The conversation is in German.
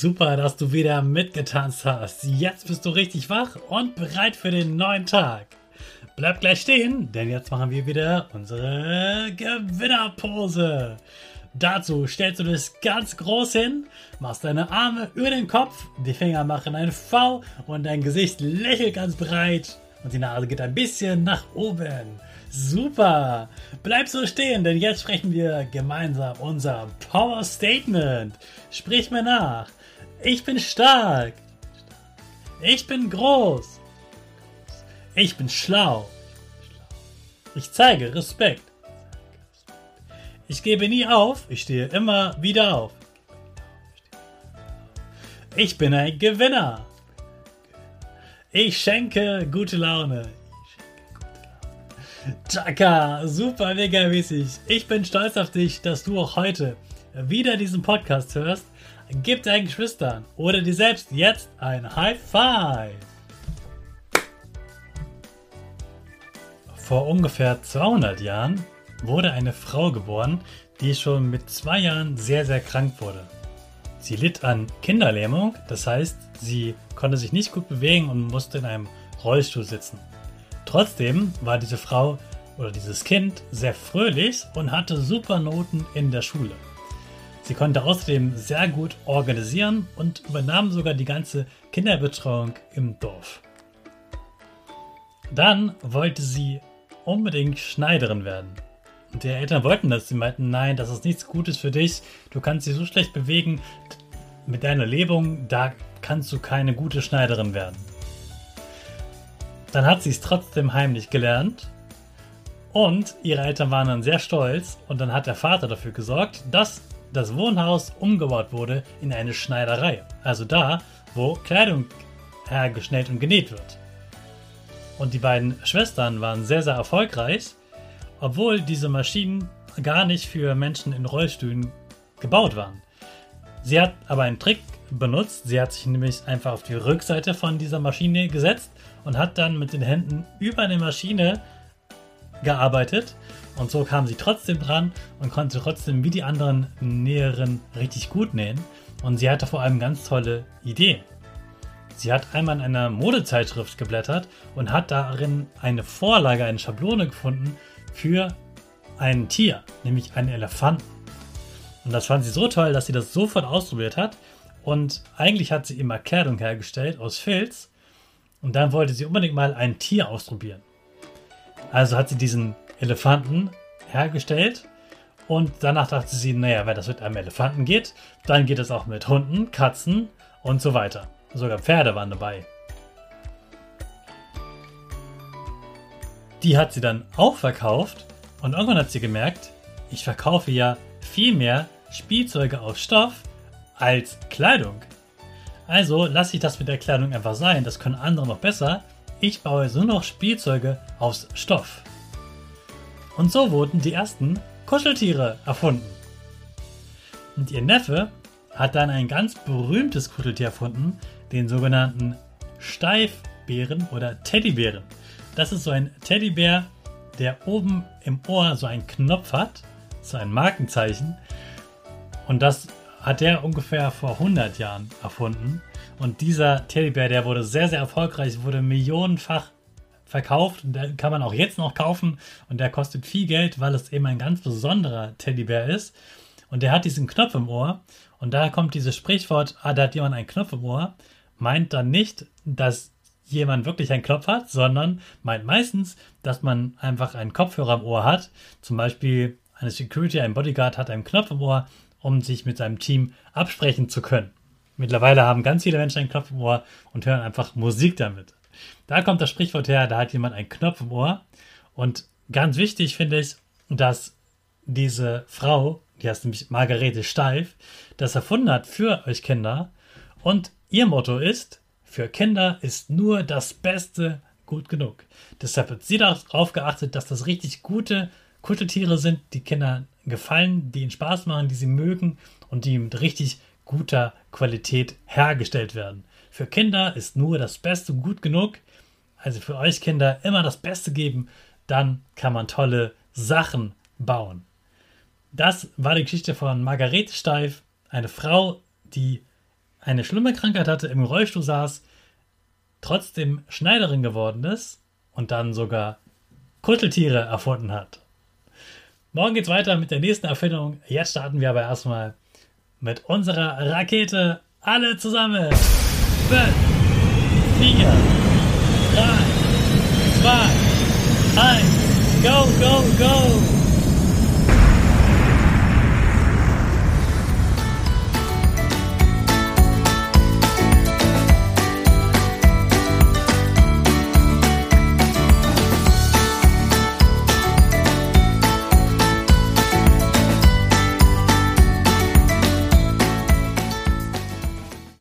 Super, dass du wieder mitgetanzt hast. Jetzt bist du richtig wach und bereit für den neuen Tag. Bleib gleich stehen, denn jetzt machen wir wieder unsere Gewinnerpose. Dazu stellst du dich ganz groß hin, machst deine Arme über den Kopf, die Finger machen ein V und dein Gesicht lächelt ganz breit und die Nase geht ein bisschen nach oben. Super! Bleib so stehen, denn jetzt sprechen wir gemeinsam unser Power Statement. Sprich mir nach. Ich bin stark. Ich bin groß. Ich bin schlau. Ich zeige Respekt. Ich gebe nie auf, ich stehe immer wieder auf. Ich bin ein Gewinner. Ich schenke gute Laune. Chaka, super mega mäßig. Ich bin stolz auf dich, dass du auch heute wieder diesen Podcast hörst. Gib deinen Geschwistern oder dir selbst jetzt ein High Five. Vor ungefähr 200 Jahren wurde eine Frau geboren, die schon mit zwei Jahren sehr, sehr krank wurde. Sie litt an Kinderlähmung, das heißt, sie konnte sich nicht gut bewegen und musste in einem Rollstuhl sitzen. Trotzdem war diese Frau oder dieses Kind sehr fröhlich und hatte super Noten in der Schule. Sie konnte außerdem sehr gut organisieren und übernahm sogar die ganze Kinderbetreuung im Dorf. Dann wollte sie unbedingt Schneiderin werden. Und die Eltern wollten das. Sie meinten, nein, das ist nichts Gutes für dich. Du kannst dich so schlecht bewegen. Mit deiner Lebung, da kannst du keine gute Schneiderin werden. Dann hat sie es trotzdem heimlich gelernt. Und ihre Eltern waren dann sehr stolz. Und dann hat der Vater dafür gesorgt, dass das Wohnhaus umgebaut wurde in eine Schneiderei. Also da, wo Kleidung hergestellt und genäht wird. Und die beiden Schwestern waren sehr, sehr erfolgreich, obwohl diese Maschinen gar nicht für Menschen in Rollstühlen gebaut waren. Sie hat aber einen Trick benutzt. Sie hat sich nämlich einfach auf die Rückseite von dieser Maschine gesetzt und hat dann mit den Händen über eine Maschine gearbeitet und so kam sie trotzdem dran und konnte trotzdem wie die anderen Näherinnen richtig gut nähen. Und sie hatte vor allem ganz tolle Ideen. Sie hat einmal in einer Modezeitschrift geblättert und hat darin eine Vorlage, eine Schablone gefunden für ein Tier, nämlich einen Elefanten. Und das fand sie so toll, dass sie das sofort ausprobiert hat. Und eigentlich hat sie immer Kleidung hergestellt aus Filz. Und dann wollte sie unbedingt mal ein Tier ausprobieren. Also hat sie diesen Elefanten hergestellt. Und danach dachte sie, naja, wenn das mit einem Elefanten geht, dann geht es auch mit Hunden, Katzen und so weiter. Sogar Pferde waren dabei. Die hat sie dann auch verkauft und irgendwann hat sie gemerkt, ich verkaufe ja viel mehr Spielzeuge aus Stoff als Kleidung. Also lasse ich das mit der Kleidung einfach sein, das können andere noch besser. Ich baue so noch Spielzeuge aus Stoff. Und so wurden die ersten Kuscheltiere erfunden. Und ihr Neffe hat dann ein ganz berühmtes Kuscheltier erfunden, den sogenannten Steifbären oder Teddybären. Das ist so ein Teddybär, der oben im Ohr so einen Knopf hat, so ein Markenzeichen. Und das hat der ungefähr vor 100 Jahren erfunden. Und dieser Teddybär, der wurde sehr, sehr erfolgreich, wurde millionenfach verkauft und den kann man auch jetzt noch kaufen und der kostet viel Geld, weil es eben ein ganz besonderer Teddybär ist. Und der hat diesen Knopf im Ohr und daher kommt dieses Sprichwort, ah, da hat jemand einen Knopf im Ohr, meint dann nicht, dass jemand wirklich einen Knopf hat, sondern meint meistens, dass man einfach einen Kopfhörer im Ohr hat. Zum Beispiel eine Security, ein Bodyguard hat einen Knopf im Ohr, um sich mit seinem Team absprechen zu können. Mittlerweile haben ganz viele Menschen einen Knopf im Ohr und hören einfach Musik damit. Da kommt das Sprichwort her, da hat jemand einen Knopf im Ohr. Und ganz wichtig finde ich, dass diese Frau, die heißt nämlich Margarete Steif, das erfunden hat für euch Kinder. Und ihr Motto ist, für Kinder ist nur das Beste gut genug. Deshalb wird sie darauf geachtet, dass das richtig gute Kuscheltiere sind, die Kindern gefallen, die ihnen Spaß machen, die sie mögen und die mit richtig guter Qualität hergestellt werden. Für Kinder ist nur das Beste gut genug. Also für euch Kinder immer das Beste geben, dann kann man tolle Sachen bauen. Das war die Geschichte von Margarete Steif, eine Frau, die eine schlimme Krankheit hatte, im Rollstuhl saß, trotzdem Schneiderin geworden ist und dann sogar Kuscheltiere erfunden hat. Morgen geht's weiter mit der nächsten Erfindung. Jetzt starten wir aber erstmal mit unserer Rakete alle zusammen. defense.